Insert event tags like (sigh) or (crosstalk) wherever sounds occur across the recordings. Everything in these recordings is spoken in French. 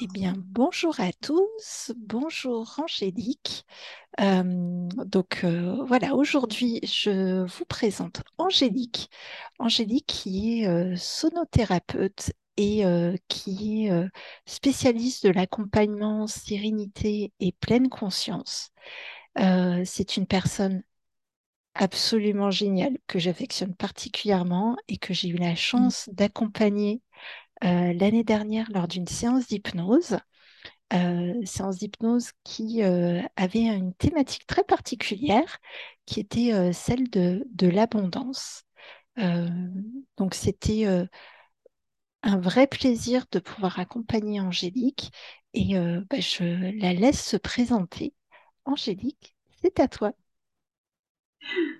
Eh bien, bonjour à tous, bonjour Angélique. Euh, donc euh, voilà, aujourd'hui, je vous présente Angélique. Angélique qui est euh, sonothérapeute et qui est spécialiste de l'accompagnement sérénité et pleine conscience. C'est une personne absolument géniale que j'affectionne particulièrement et que j'ai eu la chance d'accompagner euh, l'année dernière lors d'une séance d'hypnose, euh, séance d'hypnose qui euh, avait une thématique très particulière, qui était celle de, l'abondance. donc c'était un vrai plaisir de pouvoir accompagner Angélique et bah, je la laisse se présenter. Angélique, c'est à toi.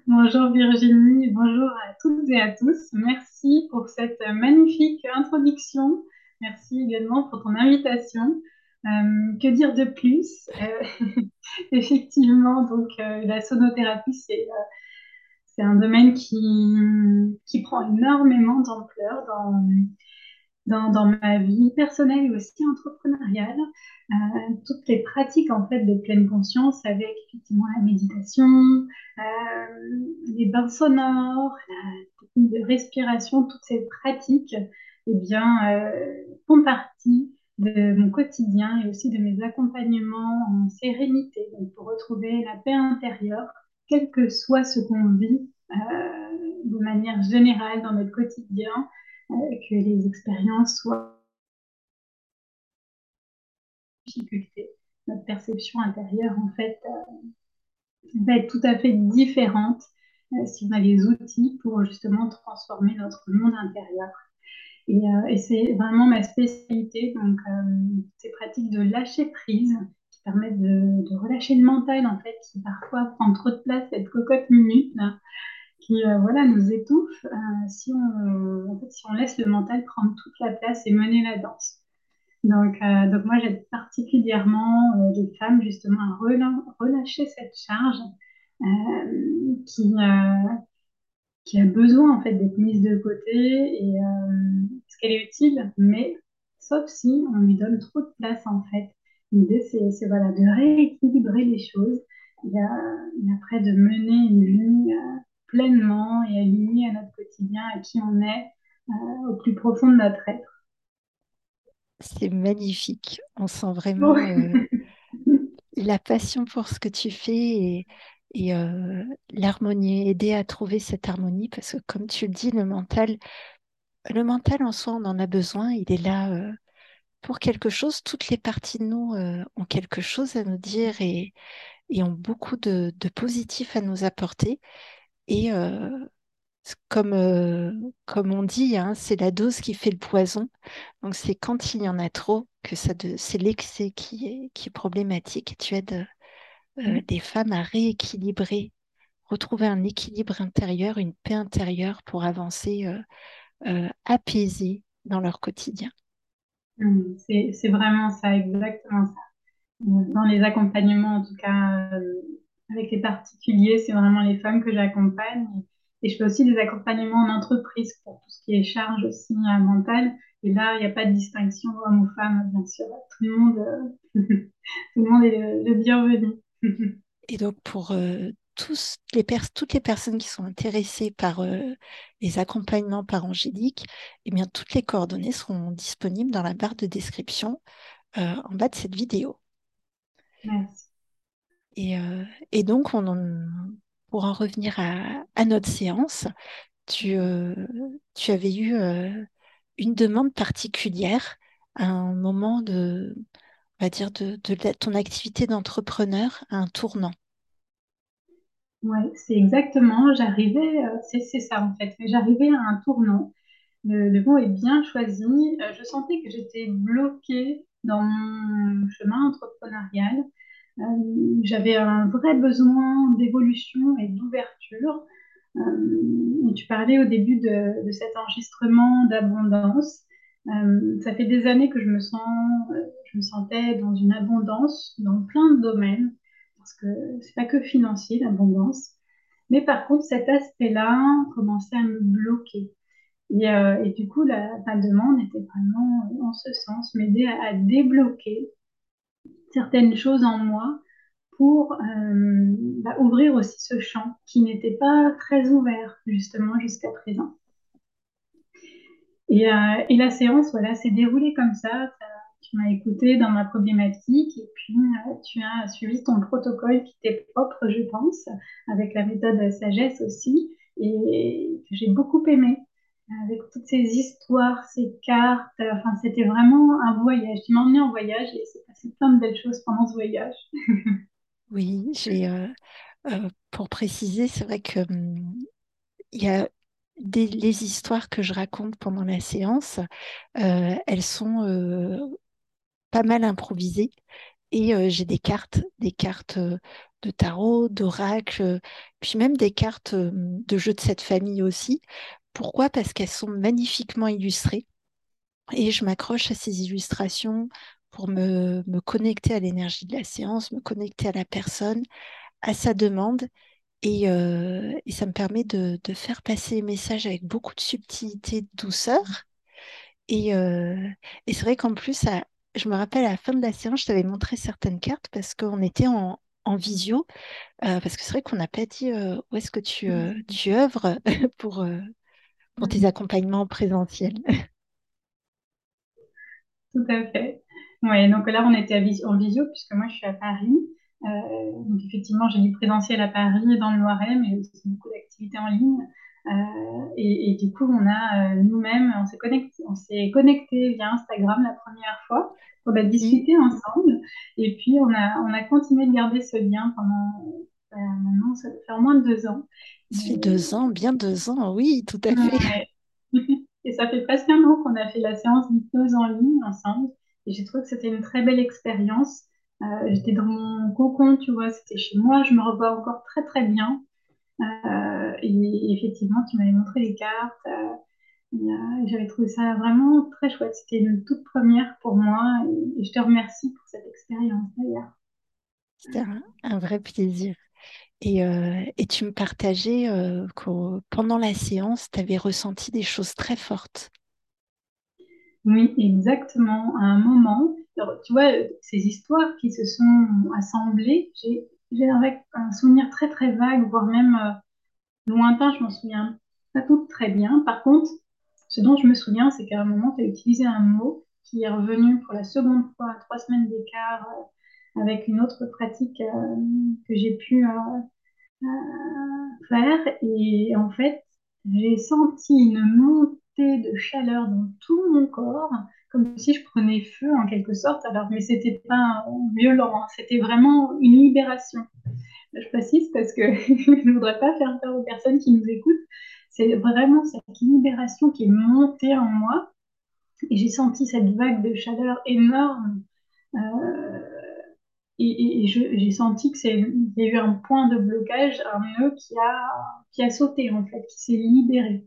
Bonjour Virginie, bonjour à toutes et à tous. Merci pour cette magnifique introduction. Merci également pour ton invitation. Euh, que dire de plus? Euh, (laughs) Effectivement, donc euh, la sonothérapie, c'est un domaine qui, prend énormément d'ampleur dans, ma vie personnelle et aussi entrepreneuriale. Euh, toutes les pratiques en fait de pleine conscience avec effectivement la méditation, euh, les bains sonores, la technique de respiration, toutes ces pratiques eh bien, euh, font partie de mon quotidien et aussi de mes accompagnements en sérénité, donc pour retrouver la paix intérieure, quel que soit ce qu'on vit de manière générale dans notre quotidien, que les expériences soient difficulté. Notre perception intérieure, en fait, euh, va être tout à fait différente euh, si on a les outils pour justement transformer notre monde intérieur. Et, euh, c'est vraiment ma spécialité, donc ces pratiques de lâcher prise qui permettent de, relâcher le mental, en fait, qui parfois prend trop de place, cette cocotte minute, qui euh, voilà, nous étouffe euh, si, on, en fait, si on laisse le mental prendre toute la place et mener la danse. Donc, euh, donc moi, j'aide particulièrement les femmes justement à relâcher cette charge qui, qui a besoin en fait d'être mise de côté et parce qu'elle est utile, mais sauf si on lui donne trop de place en fait. L'idée, c'est voilà, de rééquilibrer les choses et, après de mener une vie pleinement et aligné à notre quotidien, à qui on est, euh, au plus profond de notre être. C'est magnifique. On sent vraiment euh, (laughs) la passion pour ce que tu fais et, euh, l'harmonie, aider à trouver cette harmonie parce que comme tu le dis, le mental, le mental en soi, on en a besoin. Il est là pour quelque chose. Toutes les parties de nous ont quelque chose à nous dire et, ont beaucoup de, de positif à nous apporter. Et euh, comme, euh, comme on dit, hein, c'est la dose qui fait le poison. Donc c'est quand il y en a trop que ça c'est l'excès qui est, qui est problématique. Tu aides euh, des femmes à rééquilibrer, retrouver un équilibre intérieur, une paix intérieure pour avancer apaisées dans leur quotidien. Mmh, c'est vraiment ça, exactement ça. Dans les accompagnements, en tout cas, avec les particuliers, c'est vraiment les femmes que j'accompagne. Et, je fais aussi des accompagnements en entreprise pour tout ce qui est charge aussi euh, mentale. Et là, il n'y a pas de distinction homme ou femme, bien sûr. Tout le monde, euh, (laughs) tout le monde est le, bienvenu. et donc, pour euh, tous les toutes les personnes qui sont intéressées par les accompagnements par Angélique, eh bien, toutes les coordonnées seront disponibles dans la barre de description en bas de cette vidéo. Merci. Euh, et, donc, on pour en revenir à, notre séance, tu, euh, avais eu euh, une demande particulière à un moment de, on va dire, de, ton activité d'entrepreneur à un tournant. Oui, c'est exactement. J'arrivais, c'est ça en fait. J'arrivais à un tournant. Le, le, mot est bien choisi. je sentais que j'étais bloquée dans mon chemin entrepreneurial. Euh, j'avais un vrai besoin d'évolution et d'ouverture. Euh, tu parlais au début de, cet enregistrement d'abondance. Euh, ça fait des années que je me sentais dans une abondance dans plein de domaines, parce que c'est pas que financier l'abondance, mais par contre cet aspect-là commençait à me bloquer. Et, euh, du coup, la, ta demande était vraiment en ce sens, m'aider à débloquer certaines choses en moi pour euh, bah, ouvrir aussi ce champ qui n'était pas très ouvert justement jusqu'à présent. Et, euh, la séance, voilà, s'est déroulée comme ça. Tu m'as écouté dans ma problématique et puis euh, tu as suivi ton protocole qui t'est propre, je pense, avec la méthode sagesse aussi, et j'ai beaucoup aimé. Avec toutes ces histoires, ces cartes, enfin, c'était vraiment un voyage. Tu m'as emmené en voyage et c'est passé plein de belles choses pendant ce voyage. (laughs) oui, j'ai, euh, euh, pour préciser, c'est vrai que hum, il y a des, les histoires que je raconte pendant la séance, euh, elles sont pas mal improvisées et j'ai des cartes, des cartes de tarot, d'oracle, puis même des cartes de jeux de cette famille aussi. Pourquoi? Parce qu'elles sont magnifiquement illustrées et je m'accroche à ces illustrations pour me, me connecter à l'énergie de la séance, me connecter à la personne, à sa demande et, euh, et, ça me permet de, de, faire passer les messages avec beaucoup de subtilité, de douceur. Et, euh, et c'est vrai qu'en plus, à, je me rappelle à la fin de la séance, je t'avais montré certaines cartes parce qu'on était en, en visio. Euh, parce que c'est vrai qu'on n'a pas dit où est-ce que tu, euh, tu œuvres (laughs) pour, pour tes accompagnements présentiels. (laughs) Tout à fait. Ouais, donc là, on était en visio puisque moi, je suis à Paris. Euh, donc effectivement, j'ai du présentiel à Paris et dans le Loiret, mais aussi beaucoup d'activités en ligne. Euh, et, et, du coup, on a euh, nous-mêmes, on s'est connecté, on s'est connecté via Instagram la première fois pour discuté mmh. ensemble. Et puis, on a, on a continué de garder ce lien pendant maintenant, ça fait au moins deux ans. Ça fait deux ans, bien deux ans, oui, tout à fait. Ouais. (laughs) et ça fait presque un an qu'on a fait la séance d'hypnose en ligne ensemble. Et j'ai trouvé que c'était une très belle expérience. Euh, j'étais dans mon cocon, tu vois, c'était chez moi, je me revois encore très très bien. Euh, et effectivement, tu m'avais montré les cartes. Euh, j'avais trouvé ça vraiment très chouette. C'était une toute première pour moi et, et je te remercie pour cette expérience d'ailleurs. C'était un, un, vrai plaisir. Et, euh, et, tu me partageais euh, que pendant la séance, tu avais ressenti des choses très fortes. Oui, exactement. À un moment, tu vois, ces histoires qui se sont assemblées, j'ai un souvenir très très vague, voire même euh, lointain, je m'en souviens pas tout très bien. Par contre, ce dont je me souviens, c'est qu'à un moment, tu as utilisé un mot qui est revenu pour la seconde fois à trois semaines d'écart euh, avec une autre pratique euh, que j'ai pu euh, euh, faire. Et en fait, j'ai senti une montée de chaleur dans tout mon corps comme si je prenais feu en quelque sorte. Alors, mais c'était pas violent, hein. c'était vraiment une libération. Je précise parce que (laughs) je ne voudrais pas faire peur aux personnes qui nous écoutent. C'est vraiment cette libération qui est montée en moi. Et j'ai senti cette vague de chaleur énorme. Et, et j'ai senti qu'il y a eu un point de blocage, un nœud qui a, qui a sauté en fait, qui s'est libéré.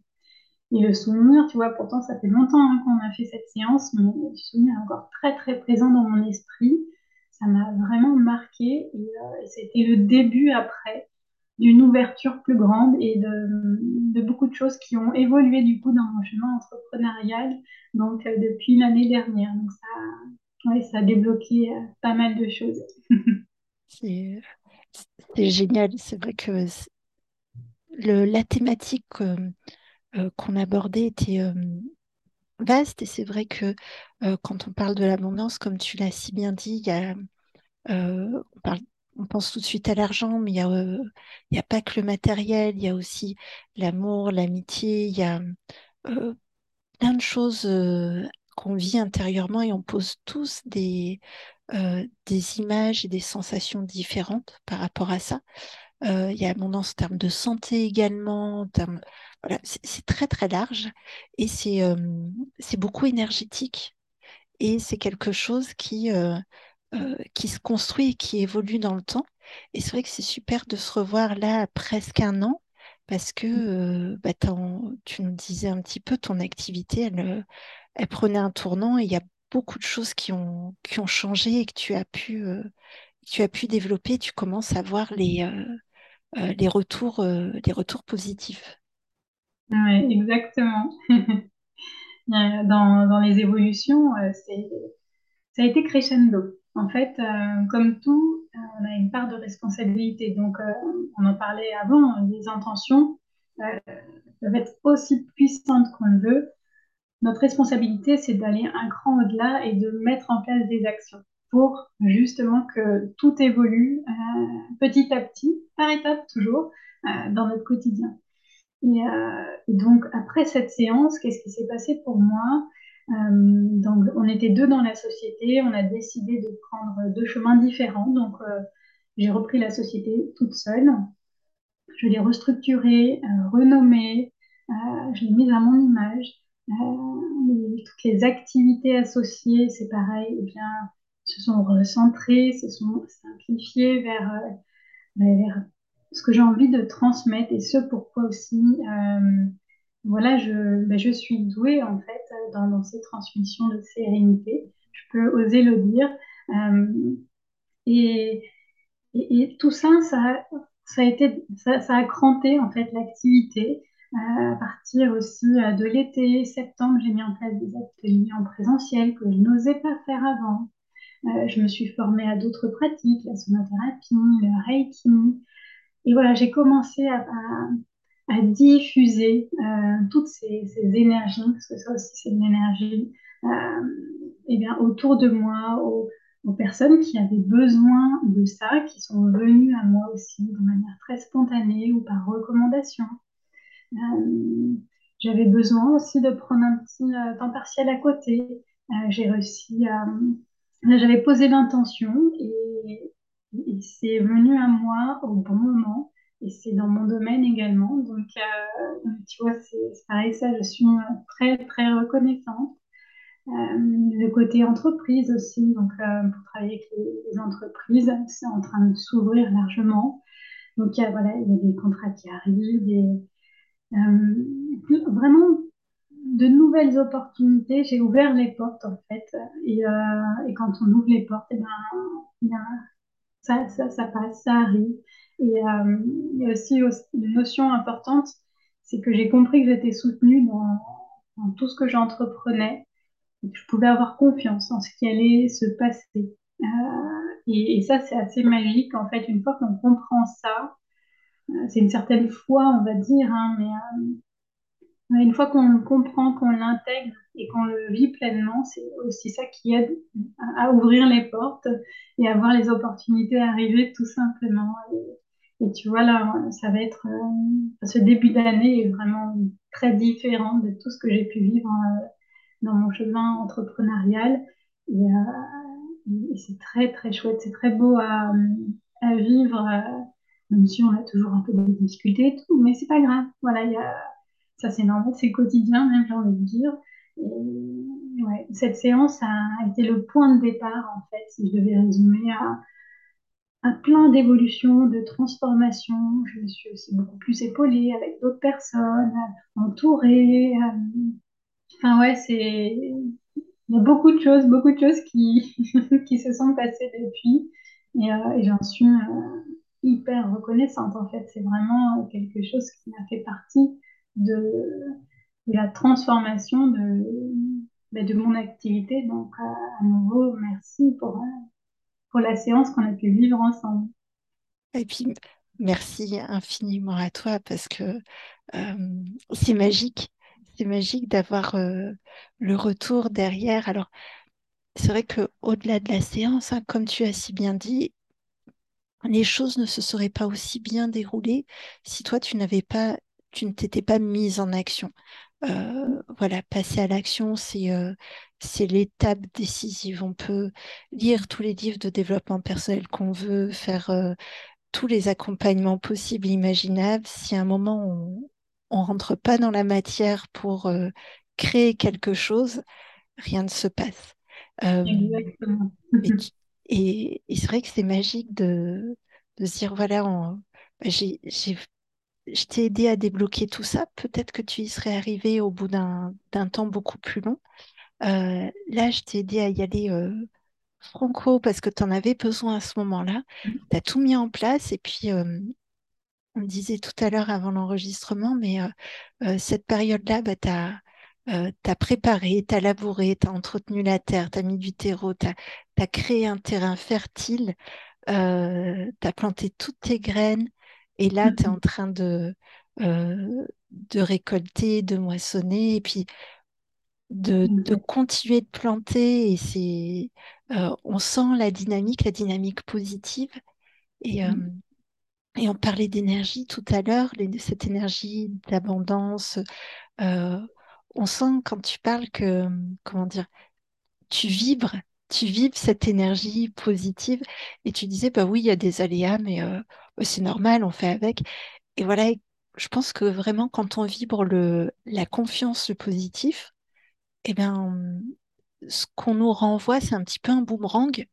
Et le souvenir, tu vois, pourtant ça fait longtemps hein, qu'on a fait cette séance, mais le souvenir est encore très très présent dans mon esprit. Ça m'a vraiment marqué et euh, c'était le début après d'une ouverture plus grande et de, de, beaucoup de choses qui ont évolué du coup dans mon chemin entrepreneurial donc euh, depuis l'année dernière. Donc ça, ouais, ça a débloqué euh, pas mal de choses. (laughs) c'est génial. C'est vrai que le, la thématique euh, qu'on abordait était euh, vaste et c'est vrai que euh, quand on parle de l'abondance, comme tu l'as si bien dit, il y a, on, parle, on pense tout de suite à l'argent, mais il n'y a, a pas que le matériel, il y a aussi l'amour, l'amitié, il y a plein de choses qu'on vit intérieurement et on pose tous des, euh, des images et des sensations différentes par rapport à ça. Euh, il y a abondance en termes de santé également, en voilà, c'est très très large et c'est euh, beaucoup énergétique et c'est quelque chose qui euh, qui se construit et qui évolue dans le temps. Et c'est vrai que c'est super de se revoir là presque un an parce que euh, bah, tu nous disais un petit peu ton activité, elle, elle prenait un tournant et il y a beaucoup de choses qui ont qui ont changé et que tu as pu tu as pu développer. Tu commences à voir les les retours les retours positifs. Ouais, exactement. (laughs) Dans, dans les évolutions, ça a été crescendo. En fait, euh, comme tout, on a une part de responsabilité. Donc, euh, on en parlait avant, les intentions euh, peuvent être aussi puissantes qu'on le veut. Notre responsabilité, c'est d'aller un cran au-delà et de mettre en place des actions pour justement que tout évolue petit à petit, par étapes toujours, dans notre quotidien. Et donc, après cette séance, qu'est-ce qui s'est passé pour moi? Euh, donc, on était deux dans la société, on a décidé de prendre deux chemins différents. Donc, euh, j'ai repris la société toute seule. Je l'ai restructurée, euh, renommée, je l'ai mise à mon image. Toutes les activités associées, c'est pareil, eh bien, se sont recentrées, se sont simplifiées vers, ce que j'ai envie de transmettre et ce pourquoi aussi, voilà, je, ben, je suis douée en fait dans, dans ces transmissions de sérénité. Je peux oser le dire. Euh, et, tout ça, ça, a été, cranté en fait l'activité. Euh, à partir aussi euh, de l'été, septembre, j'ai mis en place des ateliers en présentiel que je n'osais pas faire avant. Je me suis formée à d'autres pratiques, la sonothérapie, le reiki. Et voilà, j'ai commencé à, à diffuser euh, toutes ces, énergies, parce que ça aussi c'est une énergie, euh, et bien, autour de moi, aux, personnes qui avaient besoin de ça, qui sont venues à moi aussi de manière très spontanée ou par recommandation. Euh, j'avais besoin aussi de prendre un petit temps partiel à côté. J'ai réussi. J'avais posé l'intention et, et c'est venu à moi au bon moment. Et c'est dans mon domaine également. Donc, euh, tu vois, c'est pareil, ça, je suis très, très reconnaissante. Euh, le côté entreprise aussi, donc euh, pour travailler avec les, entreprises, c'est en train de s'ouvrir largement. Donc, il y a, voilà, il y a des contrats qui arrivent, des, euh, vraiment de nouvelles opportunités. J'ai ouvert les portes en fait, et, et quand on ouvre les portes, et ben, ben ça, ça, ça, passe, ça arrive. Et euh, il y a aussi, une notion importante, c'est que j'ai compris que j'étais soutenue dans, tout ce que j'entreprenais, et que je pouvais avoir confiance en ce qui allait se passer. Euh, et, ça, c'est assez magique en fait. Une fois qu'on comprend ça, c'est une certaine foi, on va dire, hein, mais euh, une fois qu'on le comprend, qu'on l'intègre et qu'on le vit pleinement, c'est aussi ça qui aide à, ouvrir les portes et à voir les opportunités arriver tout simplement. Et tu vois, là, ça va être, euh, ce début d'année est vraiment très différent de tout ce que j'ai pu vivre euh, dans mon chemin entrepreneurial. Et, et c'est très, très chouette, c'est très beau à, vivre même si on a toujours un peu de difficultés et tout, mais c'est pas grave. Voilà, y a... ça c'est normal, c'est quotidien même, j'ai envie de dire. Et, ouais, cette séance a été le point de départ, en fait, si je devais résumer, à, à plein d'évolutions, de transformations. Je suis aussi beaucoup plus épaulée avec d'autres personnes, entourée. Euh... Enfin ouais, c'est... Il y a beaucoup de choses, beaucoup de choses qui, (laughs) qui se sont passées depuis. Et, euh, j'en suis... Euh hyper reconnaissante en fait. C'est vraiment quelque chose qui a fait partie de, la transformation de, bah, de mon activité. Donc à nouveau, merci pour, pour la séance qu'on a pu vivre ensemble. Et puis, merci infiniment à toi parce que euh, c'est magique. C'est magique d'avoir euh, le retour derrière. Alors, c'est vrai qu'au-delà de la séance, hein, comme tu as si bien dit, les choses ne se seraient pas aussi bien déroulées si toi, tu n'avais pas, tu ne t'étais pas mise en action. Euh, voilà, passer à l'action, c'est euh, l'étape décisive. On peut lire tous les livres de développement personnel qu'on veut, faire euh, tous les accompagnements possibles, imaginables. Si à un moment on on rentre pas dans la matière pour créer quelque chose, rien ne se passe. Exactement. Et, et c'est vrai que c'est magique de, de se dire, voilà, j'ai, j'ai, je t'ai aidé à débloquer tout ça. Peut-être que tu y serais arrivé au bout d'un, temps beaucoup plus long. Euh, là, je t'ai aidé à y aller euh, franco parce que tu en avais besoin à ce moment-là. Tu as tout mis en place et puis, euh, on disait tout à l'heure avant l'enregistrement, mais cette période-là, bah, tu as, préparé, tu as labouré, tu as entretenu la terre, tu as mis du terreau, tu as, créé un terrain fertile, tu as planté toutes tes graines, et là, tu es en train de, de récolter, de moissonner, et puis de, de continuer de planter. Et c'est, on sent la dynamique, la dynamique positive. Et, et on parlait d'énergie tout à l'heure, cette énergie d'abondance. on sent quand tu parles que, comment dire, tu vibres, tu vibres cette énergie positive. Et tu disais, bah oui, il y a des aléas, mais bah, c'est normal, on fait avec. Et voilà, je pense que vraiment, quand on vibre le, la confiance, le positif, eh bien, ce qu'on nous renvoie, c'est un petit peu un boomerang.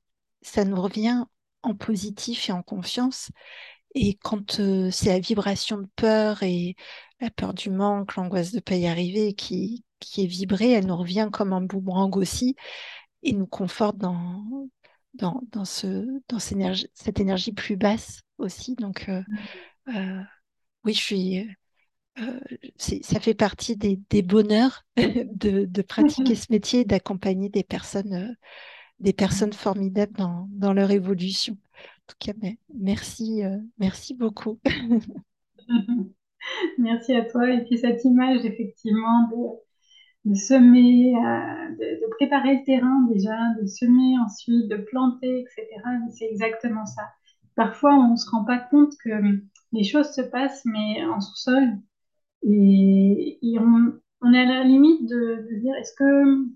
Ça nous revient en positif et en confiance. Et quand euh, c'est la vibration de peur et la peur du manque, l'angoisse de ne pas y arriver qui, qui est vibrée, elle nous revient comme un boomerang aussi et nous conforte dans, dans, dans, ce, dans cette, énergie, cette énergie plus basse aussi. Donc, euh, euh, oui, je suis. ça fait partie des, des bonheurs (laughs) de, de, pratiquer ce métier, d'accompagner des personnes, des personnes formidables dans, dans leur évolution tout cas, merci, euh, merci beaucoup. (laughs) (laughs) merci à toi. Et puis cette image, effectivement, de, semer, euh, de, préparer le terrain déjà, de semer ensuite, de planter, etc. C'est exactement ça. Parfois, on ne se rend pas compte que les choses se passent, mais en sous-sol. Et, on, est à la limite de, dire, est-ce que,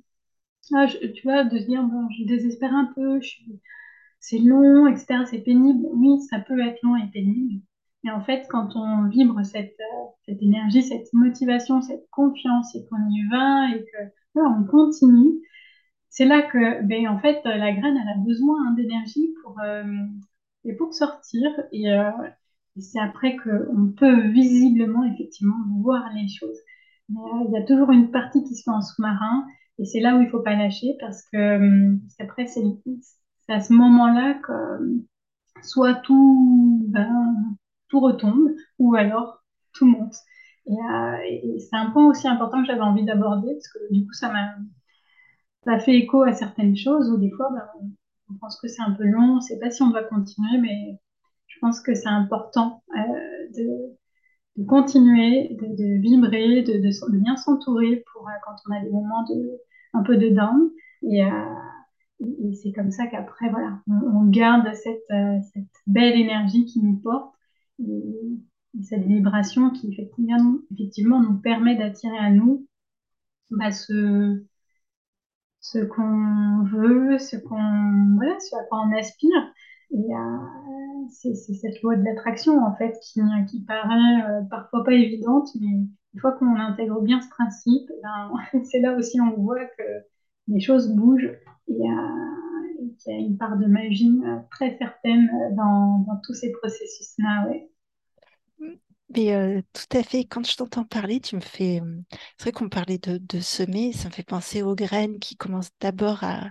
ah, tu vois, de se dire, bon, je désespère un peu, c'est long, etc., c'est pénible. Oui, ça peut être long et pénible. Mais en fait, quand on vibre cette, euh, cette énergie, cette motivation, cette confiance et qu'on y va et que voilà, on continue, c'est là que, ben, en fait, la graine, elle a besoin hein, d'énergie pour, euh, et pour sortir. Et, euh, et c'est après qu'on peut visiblement, effectivement, voir les choses. Mais il y a toujours une partie qui se fait en sous-marin. Et c'est là où il faut pas lâcher parce que, parce qu'après, c'est c'est à ce moment-là que soit tout, ben, tout retombe ou alors tout monte. Euh, et, c'est un point aussi important que j'avais envie d'aborder parce que du coup, ça m'a fait écho à certaines choses où des fois, ben, on, pense que c'est un peu long, on ne sait pas si on doit continuer, mais je pense que c'est important euh, de, continuer, de, vibrer, de, bien s'entourer pour euh, quand on a des moments de un peu de down. Et, c'est comme ça qu'après, voilà, on, garde cette, belle énergie qui nous porte et, cette vibration qui effectivement, nous permet d'attirer à nous bah, ce, qu'on veut, ce qu'on voilà, ce à quoi on aspire. Euh, c'est cette loi de l'attraction en fait qui, paraît euh, parfois pas évidente, mais une fois qu'on intègre bien ce principe, ben, (laughs) c'est là aussi on voit que les choses bougent et, qu'il y a une part de magie euh, très certaine euh, dans, tous ces processus-là. Ouais. Mais euh, tout à fait, quand je t'entends parler, tu me fais. C'est vrai qu'on parlait de, semer, ça me fait penser aux graines qui commencent d'abord à,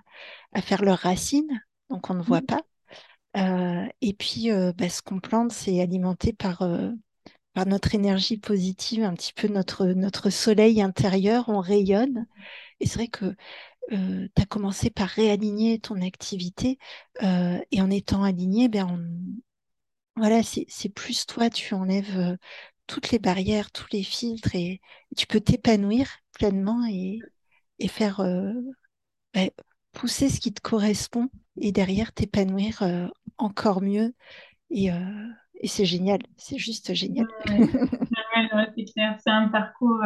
faire leurs racines, donc on ne voit pas. et puis, bah, ce qu'on plante, c'est alimenté par, par notre énergie positive, un petit peu notre, notre soleil intérieur, on rayonne. Et c'est vrai que euh, tu as commencé par réaligner ton activité et en étant aligné, ben voilà, c'est plus toi, tu enlèves toutes les barrières, tous les filtres et, tu peux t'épanouir pleinement et, faire ben, pousser ce qui te correspond et derrière t'épanouir encore mieux. Et, c'est génial, c'est juste génial. c'est un parcours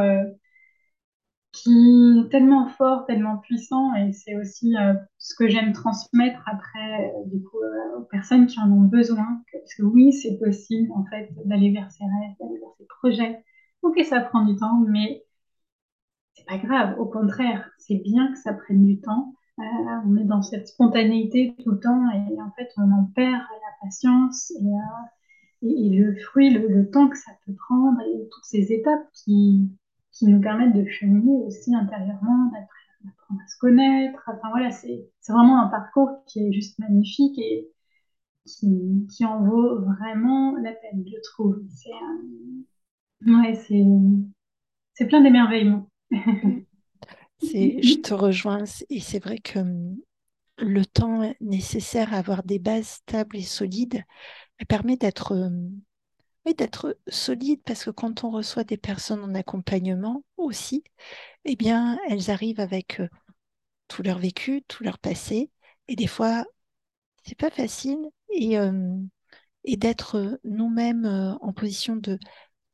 qui tellement fort, tellement puissant, et c'est aussi euh, ce que j'aime transmettre après euh, du coup, euh, aux personnes qui en ont besoin. Parce que oui, c'est possible en fait d'aller vers ses rêves, d'aller vers ses projets. Ok, ça prend du temps, mais c'est pas grave. Au contraire, c'est bien que ça prenne du temps. on est dans cette spontanéité tout le temps, et en fait, on en perd la patience et, le fruit, le temps que ça peut prendre, et toutes ces étapes qui qui nous permettent de cheminer aussi intérieurement, d'apprendre à se connaître. Enfin voilà, c'est vraiment un parcours qui est juste magnifique et, qui, en vaut vraiment la peine, je trouve. C'est c'est plein d'émerveillement. (laughs) Je te rejoins et c'est vrai que hum, le temps nécessaire à avoir des bases stables et solides permet d'être hum, oui, d'être solide parce que quand on reçoit des personnes en accompagnement aussi, eh bien, elles arrivent avec euh, tout leur vécu, tout leur passé, et des fois, c'est pas facile, et, euh, et d'être euh, nous-mêmes en position de,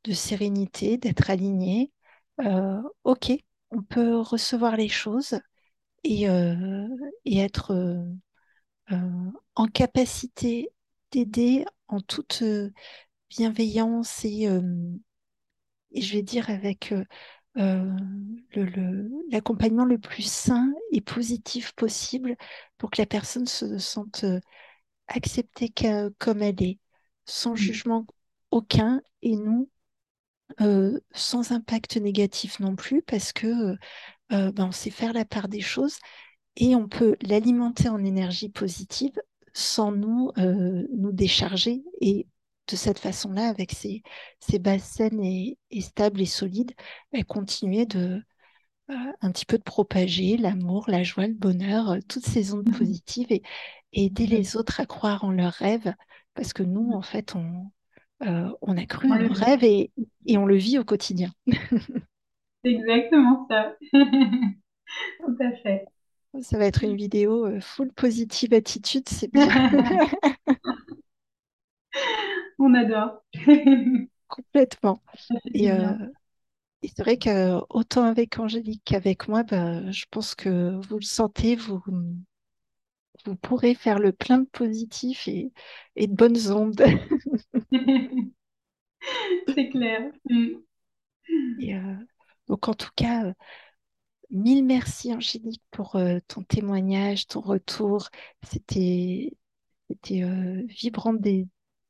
de sérénité, d'être alignés. ok, on peut recevoir les choses et, et être en capacité d'aider en toute bienveillance et, et je vais dire avec euh, le, l'accompagnement le, plus sain et positif possible pour que la personne se sente acceptée comme elle est, sans jugement aucun et nous, euh, sans impact négatif non plus, parce que euh, ben, on sait faire la part des choses et on peut l'alimenter en énergie positive sans nous, nous décharger et de cette façon-là, avec ces, ces bases saines et, stables et solides, bah, continuer de euh, un petit peu de propager l'amour, la joie, le bonheur, euh, toutes ces ondes positives et, aider les autres à croire en leurs rêves, parce que nous, en fait, on, euh, on a cru à nos rêves et, et on le vit au quotidien. C'est (laughs) exactement ça. (laughs) Tout à fait. Ça va être une vidéo full positive attitude, c'est bien. (laughs) On adore. (laughs) Complètement. Et, euh, et c'est vrai qu'autant avec Angélique qu'avec moi, bah, je pense que vous le sentez, vous, vous pourrez faire le plein de positifs et, et de bonnes ondes. (laughs) c'est clair. Mm. Et, euh, donc en tout cas, mille merci Angélique pour euh, ton témoignage, ton retour. C'était c'était euh, vibrant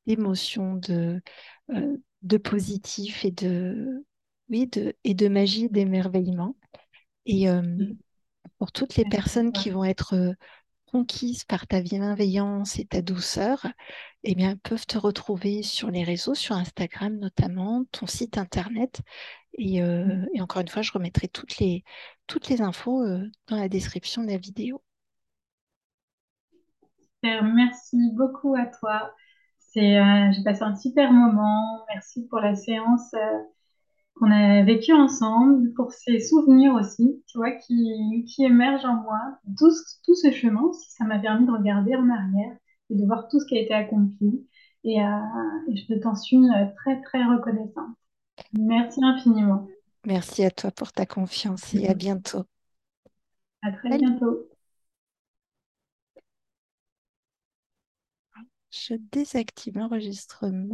d'émotions, de, euh, de positif et de, oui, de, et de magie, d'émerveillement. Et euh, pour toutes les personnes qui vont être conquises par ta bienveillance et ta douceur, eh bien, peuvent te retrouver sur les réseaux, sur Instagram notamment, ton site internet. Et, et encore une fois, je remettrai toutes les, toutes les infos dans la description de la vidéo. Merci beaucoup à toi. C'est, euh, j'ai passé un super moment. Merci pour la séance euh, qu'on a vécue ensemble, pour ces souvenirs aussi, tu vois, qui, qui émergent en moi. Tout, tout ce chemin, ça m'a permis de regarder en arrière et de voir tout ce qui a été accompli. Et, euh, et je t'en suis très, très reconnaissante. Merci infiniment. Merci à toi pour ta confiance et à bientôt. À très bientôt. Je désactive l'enregistrement.